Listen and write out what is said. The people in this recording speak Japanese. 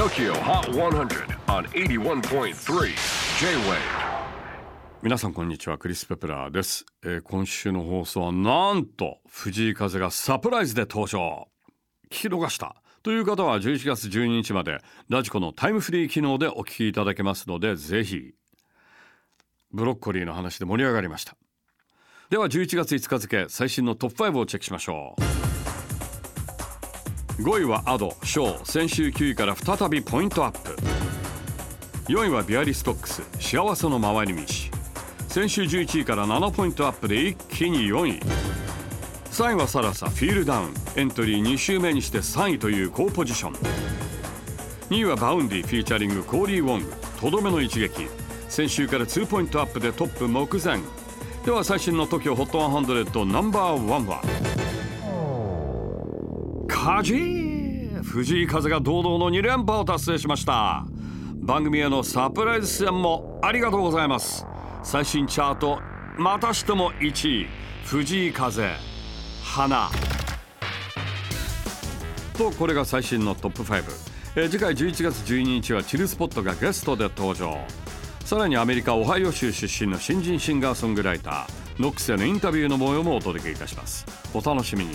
TOKYO HOT 100 on 81.3 J-WAVE. 皆さんこんにちはクリス・ペプラーです、えー今週の放送はなんと藤井風がサプライズで登場。聞き逃したという方は11月12日までラジコのタイムフリー機能でお聞きいただけますのでぜひブロッコリーの話で盛り上がりました。では11月5日付最新のトップ5をチェックしましょう。5位は Ado Show 先週9位から再びポイントアップ。4位は Bialystocks。幸せの回り道。先週11位から7ポイントアップで一気に4位。3位はさらさ Feel Down。エントリー2週目にして3位という好ポジション。2位は Vaundy featuring Cory Wong。とどめの一撃。先週から2ポイントアップでトップ目前。では最新の TOKIOHOT100 ナンバーワンは。カジー藤井風が堂々の2連覇を達成しました。番組へのサプライズ出演もありがとうございます。最新チャートまたしても1位藤井風花。とこれが最新のトップ5、えー次回11月12日はチルスポットがゲストで登場。さらにアメリカオハイオ州出身の新人シンガーソングライターノックスへのインタビューの模様もお届けいたします。お楽しみに。